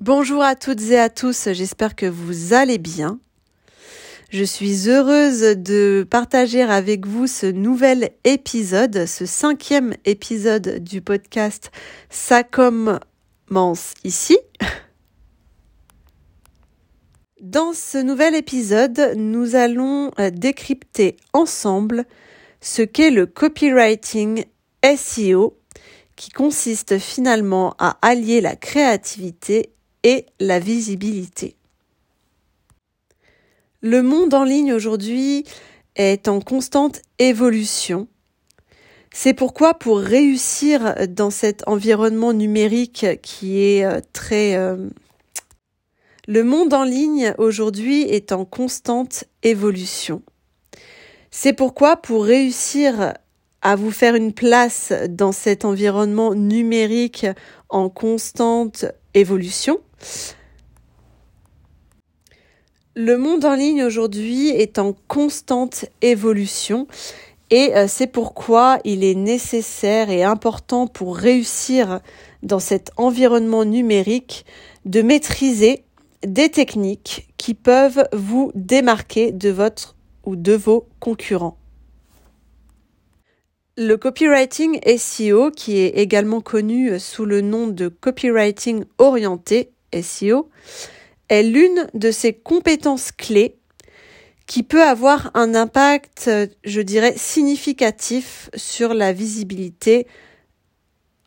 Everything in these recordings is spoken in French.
Bonjour à toutes et à tous, j'espère que vous allez bien. Je suis heureuse de partager avec vous ce nouvel épisode, ce cinquième épisode du podcast Ça commence ici. Dans ce nouvel épisode, nous allons euh, décrypter ensemble ce qu'est le copywriting SEO qui consiste finalement à allier la créativité et la visibilité. Le monde en ligne aujourd'hui est en constante évolution. C'est pourquoi pour réussir dans cet environnement numérique qui est euh, très... Euh, le monde en ligne aujourd'hui est en constante évolution. C'est pourquoi pour réussir à vous faire une place dans cet environnement numérique en constante évolution, le monde en ligne aujourd'hui est en constante évolution et euh, c'est pourquoi il est nécessaire et important pour réussir dans cet environnement numérique de maîtriser des techniques qui peuvent vous démarquer de votre ou de vos concurrents. Le copywriting SEO, qui est également connu sous le nom de copywriting orienté SEO, est l'une de ces compétences clés qui peut avoir un impact, je dirais, significatif sur la visibilité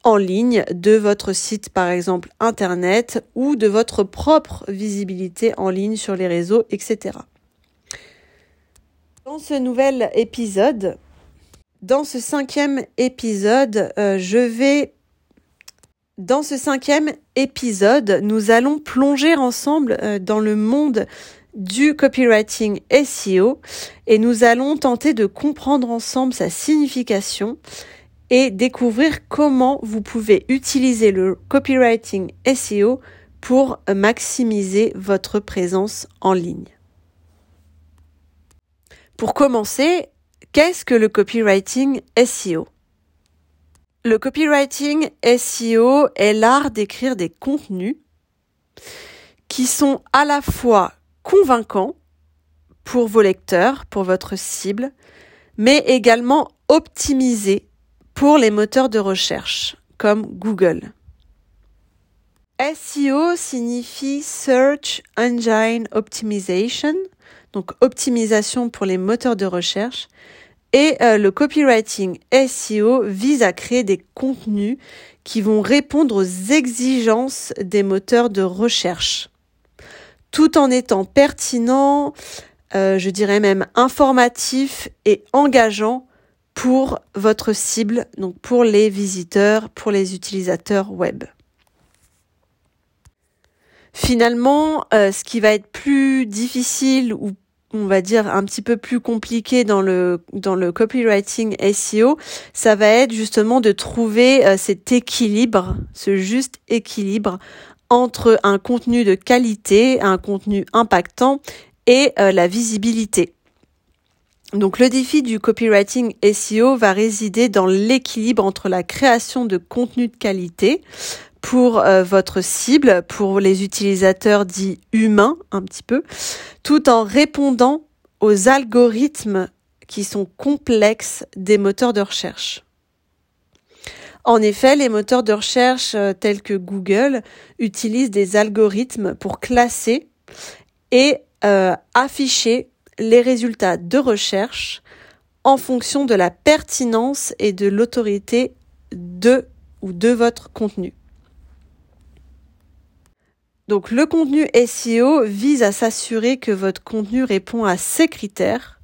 en ligne de votre site, par exemple Internet, ou de votre propre visibilité en ligne sur les réseaux, etc. Dans ce nouvel épisode, dans ce cinquième épisode, euh, je vais... Dans ce cinquième épisode, nous allons plonger ensemble euh, dans le monde du copywriting SEO et nous allons tenter de comprendre ensemble sa signification et découvrir comment vous pouvez utiliser le copywriting SEO pour maximiser votre présence en ligne. Pour commencer, Qu'est-ce que le copywriting SEO Le copywriting SEO est l'art d'écrire des contenus qui sont à la fois convaincants pour vos lecteurs, pour votre cible, mais également optimisés pour les moteurs de recherche comme Google. SEO signifie Search Engine Optimization, donc optimisation pour les moteurs de recherche, et euh, le copywriting SEO vise à créer des contenus qui vont répondre aux exigences des moteurs de recherche, tout en étant pertinent, euh, je dirais même informatif et engageant pour votre cible, donc pour les visiteurs, pour les utilisateurs web. Finalement, euh, ce qui va être plus difficile ou on va dire un petit peu plus compliqué dans le dans le copywriting SEO, ça va être justement de trouver euh, cet équilibre, ce juste équilibre entre un contenu de qualité, un contenu impactant et euh, la visibilité. Donc le défi du copywriting SEO va résider dans l'équilibre entre la création de contenu de qualité pour euh, votre cible, pour les utilisateurs dits humains un petit peu, tout en répondant aux algorithmes qui sont complexes des moteurs de recherche. En effet, les moteurs de recherche euh, tels que Google utilisent des algorithmes pour classer et euh, afficher les résultats de recherche en fonction de la pertinence et de l'autorité de ou de votre contenu. Donc le contenu SEO vise à s'assurer que votre contenu répond à ces critères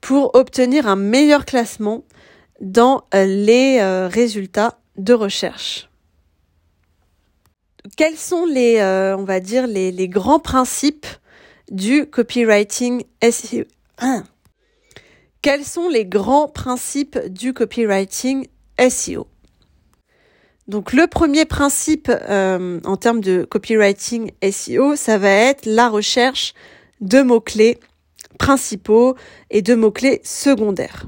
pour obtenir un meilleur classement dans euh, les euh, résultats de recherche. Quels sont les, grands principes du copywriting SEO Quels sont les grands principes du copywriting SEO donc le premier principe euh, en termes de copywriting SEO, ça va être la recherche de mots-clés principaux et de mots-clés secondaires.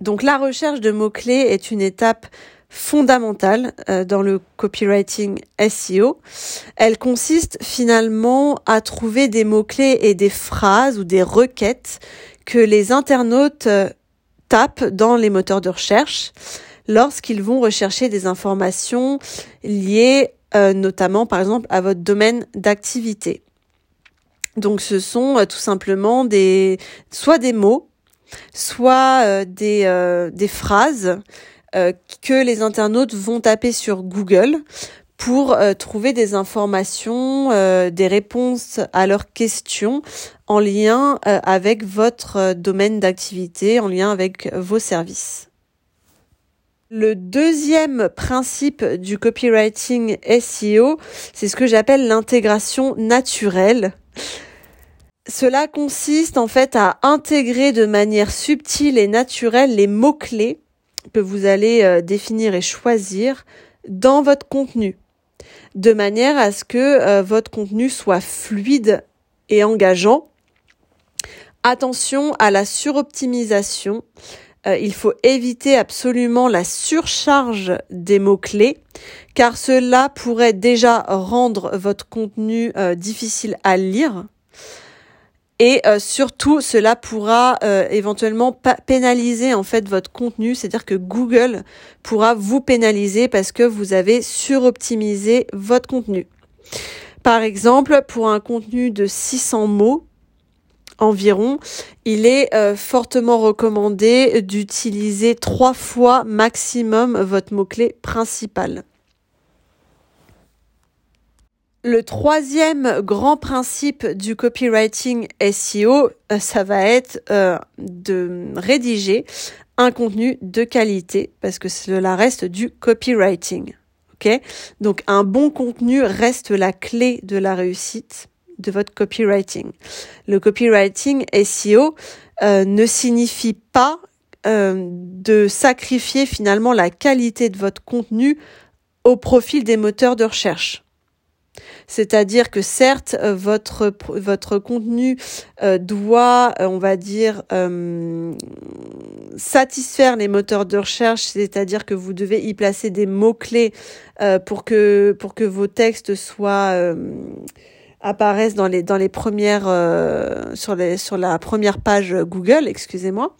Donc la recherche de mots-clés est une étape fondamentale euh, dans le copywriting SEO. Elle consiste finalement à trouver des mots-clés et des phrases ou des requêtes que les internautes euh, tapent dans les moteurs de recherche lorsqu'ils vont rechercher des informations liées euh, notamment par exemple à votre domaine d'activité. Donc ce sont tout simplement des soit des mots, soit des, des phrases euh, que les internautes vont taper sur Google pour euh, trouver des informations, euh, des réponses à leurs questions en lien avec votre domaine d'activité, en lien avec vos services. Le deuxième principe du copywriting SEO, c'est ce que j'appelle l'intégration naturelle. Cela consiste en fait à intégrer de manière subtile et naturelle les mots-clés que vous allez euh, définir et choisir dans votre contenu, de manière à ce que euh, votre contenu soit fluide et engageant. Attention à la suroptimisation. Euh, il faut éviter absolument la surcharge des mots-clés, car cela pourrait déjà rendre votre contenu difficile à lire. Et euh, surtout, cela pourra euh, éventuellement pénaliser en fait votre contenu, c'est-à-dire que Google pourra vous pénaliser parce que vous avez suroptimisé votre contenu. Par exemple, pour un contenu de 600 mots environ, il est euh, fortement recommandé d'utiliser trois fois maximum votre mot-clé principal. Le troisième grand principe du copywriting SEO, euh, ça va être euh, de rédiger un contenu de qualité parce que cela reste du copywriting. Ok? Donc un bon contenu reste la clé de la réussite de votre copywriting. Le copywriting SEO euh, ne signifie pas de sacrifier finalement la qualité de votre contenu au profit des moteurs de recherche. C'est-à-dire que certes, euh, votre, contenu euh, doit, euh, on va dire, satisfaire les moteurs de recherche, c'est-à-dire que vous devez y placer des mots-clés pour que vos textes soient apparaissent dans les dans les premières sur les sur la première page Google, excusez-moi.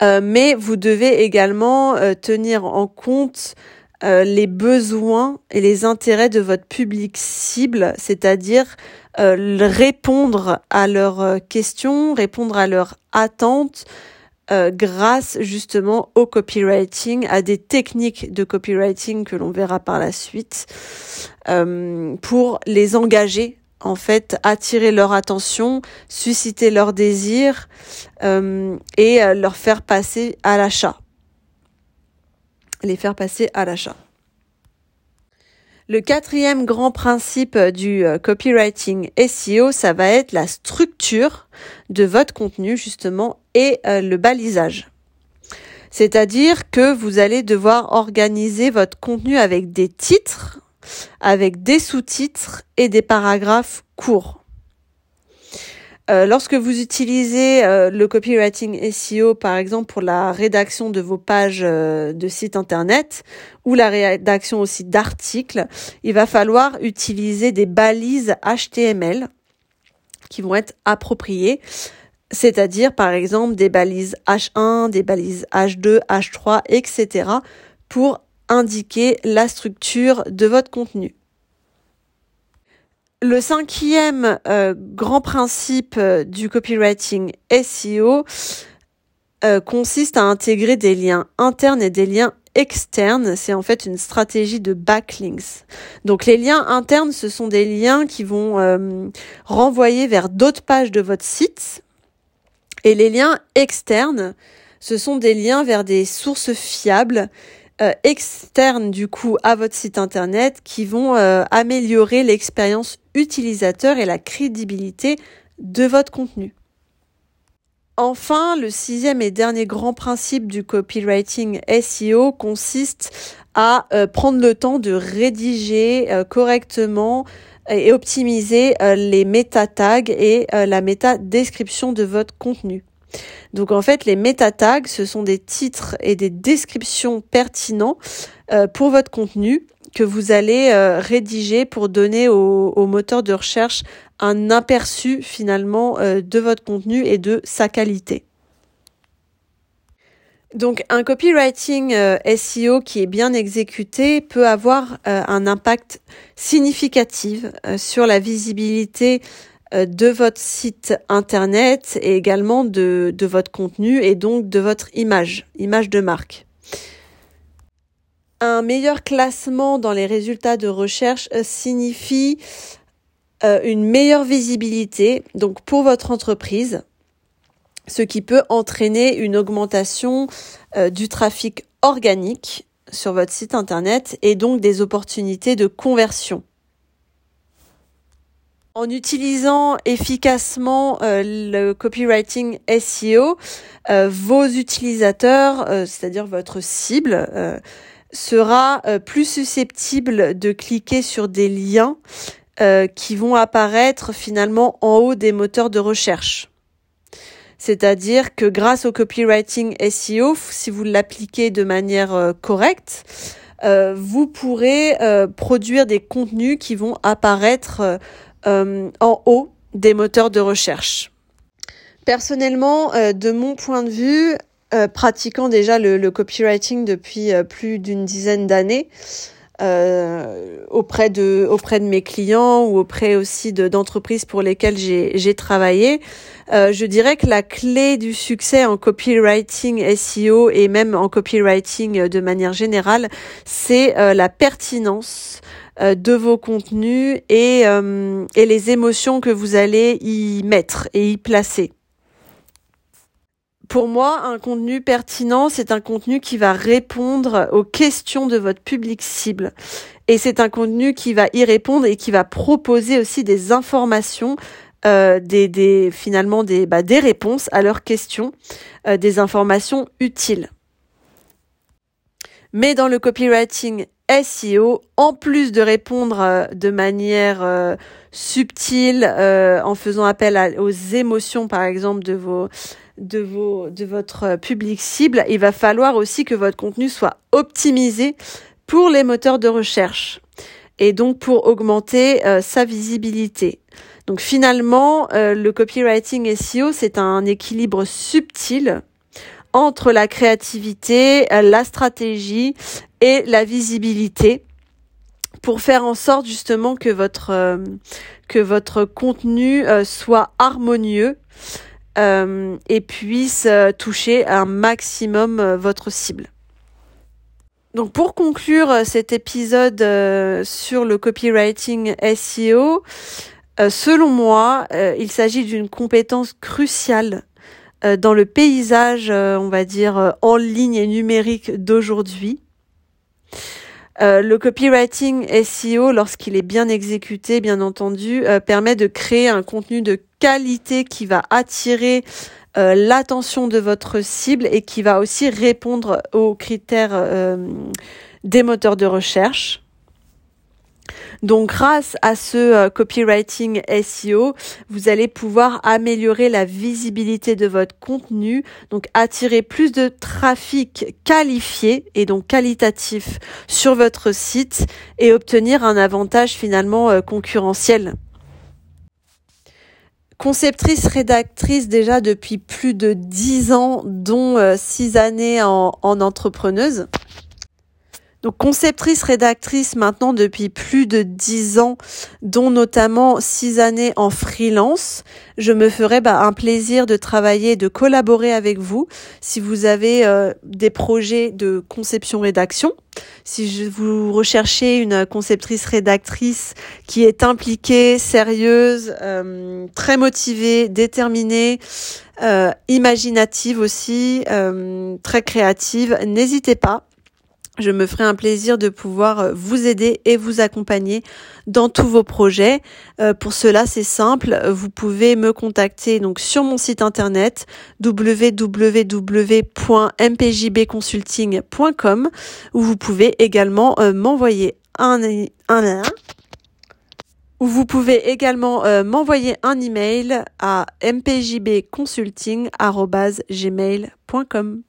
mais vous devez également tenir en compte euh, les besoins et les intérêts de votre public cible, c'est-à-dire euh, répondre à leurs euh, questions, répondre à leurs attentes grâce justement au copywriting, à des techniques de copywriting que l'on verra par la suite, pour les engager en fait, attirer leur attention, susciter leur désir et leur faire passer à l'achat les faire passer à l'achat. Le quatrième grand principe du euh, copywriting SEO, ça va être la structure de votre contenu justement et euh, le balisage. C'est-à-dire que vous allez devoir organiser votre contenu avec des titres, avec des sous-titres et des paragraphes courts. Euh, lorsque vous utilisez euh, le copywriting SEO, par exemple, pour la rédaction de vos pages de site internet ou la rédaction aussi d'articles, il va falloir utiliser des balises HTML qui vont être appropriées. C'est-à-dire, par exemple, des balises H1, des balises H2, H3, etc. pour indiquer la structure de votre contenu. Le cinquième euh, grand principe euh, du copywriting SEO euh, consiste à intégrer des liens internes et des liens externes. C'est en fait une stratégie de backlinks. Donc les liens internes, ce sont des liens qui vont renvoyer vers d'autres pages de votre site. Et les liens externes, ce sont des liens vers des sources fiables euh, externes du coup à votre site internet qui vont euh, améliorer l'expérience utilisateur et la crédibilité de votre contenu. Enfin, le sixième et dernier grand principe du copywriting SEO consiste à euh, prendre le temps de rédiger correctement et optimiser les méta tags et la méta description de votre contenu. Donc en fait, les meta tags, ce sont des titres et des descriptions pertinents euh, pour votre contenu que vous allez euh, rédiger pour donner au, au, moteur de recherche un aperçu finalement euh, de votre contenu et de sa qualité. Donc un copywriting SEO qui est bien exécuté peut avoir un impact significatif sur la visibilité euh, de votre site internet et également de, de votre contenu et donc de votre image, image de marque. Un meilleur classement dans les résultats de recherche euh, signifie euh, une meilleure visibilité donc pour votre entreprise, ce qui peut entraîner une augmentation du trafic organique sur votre site internet et donc des opportunités de conversion. En utilisant efficacement euh, le copywriting SEO, euh, vos utilisateurs, euh, c'est-à-dire votre cible, sera plus susceptible de cliquer sur des liens qui vont apparaître finalement en haut des moteurs de recherche. C'est-à-dire que grâce au copywriting SEO, si vous l'appliquez de manière correcte, vous pourrez produire des contenus qui vont apparaître euh, en haut des moteurs de recherche. Personnellement, euh, de mon point de vue, euh, pratiquant déjà le, copywriting depuis plus d'une dizaine d'années, auprès de auprès de mes clients ou auprès aussi d'entreprises pour lesquelles j'ai travaillé, je dirais que la clé du succès en copywriting SEO et même en copywriting de manière générale, c'est la pertinence euh, de vos contenus et, euh, et les émotions que vous allez y mettre et y placer. Pour moi, un contenu pertinent, c'est un contenu qui va répondre aux questions de votre public cible. Et c'est un contenu qui va y répondre et qui va proposer aussi des informations, euh, des, des, finalement des, bah, des réponses à leurs questions, euh, des informations utiles. Mais dans le copywriting SEO, en plus de répondre euh, de manière euh, subtile, euh, en faisant appel aux émotions, par exemple, de vos de vos de votre public cible, il va falloir aussi que votre contenu soit optimisé pour les moteurs de recherche et donc pour augmenter sa visibilité. Donc finalement, le copywriting SEO, c'est un équilibre subtil entre la créativité, la stratégie et la visibilité pour faire en sorte justement que votre euh, que votre contenu euh, soit harmonieux euh, et puisse toucher un maximum votre cible. Donc pour conclure cet épisode sur le copywriting SEO, selon moi, il s'agit d'une compétence cruciale dans le paysage, on va dire, en ligne et numérique d'aujourd'hui. Euh, le copywriting SEO, lorsqu'il est bien exécuté, bien entendu, euh, permet de créer un contenu de qualité qui va attirer euh, l'attention de votre cible et qui va aussi répondre aux critères des moteurs de recherche. Donc grâce à ce euh, copywriting SEO, vous allez pouvoir améliorer la visibilité de votre contenu, donc attirer plus de trafic qualifié et donc qualitatif sur votre site et obtenir un avantage finalement euh, concurrentiel conceptrice rédactrice déjà depuis plus de dix ans, dont euh, six années en entrepreneuse. Donc conceptrice rédactrice maintenant depuis plus de dix ans, dont notamment six années en freelance. Je me ferai bah, un plaisir de travailler, de collaborer avec vous si vous avez euh, des projets de conception rédaction. Si je, vous recherchez une conceptrice rédactrice qui est impliquée, sérieuse, euh, très motivée, déterminée, euh, imaginative aussi, très créative, n'hésitez pas. Je me ferai un plaisir de pouvoir euh, vous aider et vous accompagner dans tous vos projets. Euh, pour cela, c'est simple. Vous pouvez me contacter donc sur mon site internet www.mpjbconsulting.com où vous pouvez également euh, m'envoyer un, un ou vous pouvez également m'envoyer un email à mpjbconsulting.gmail.com.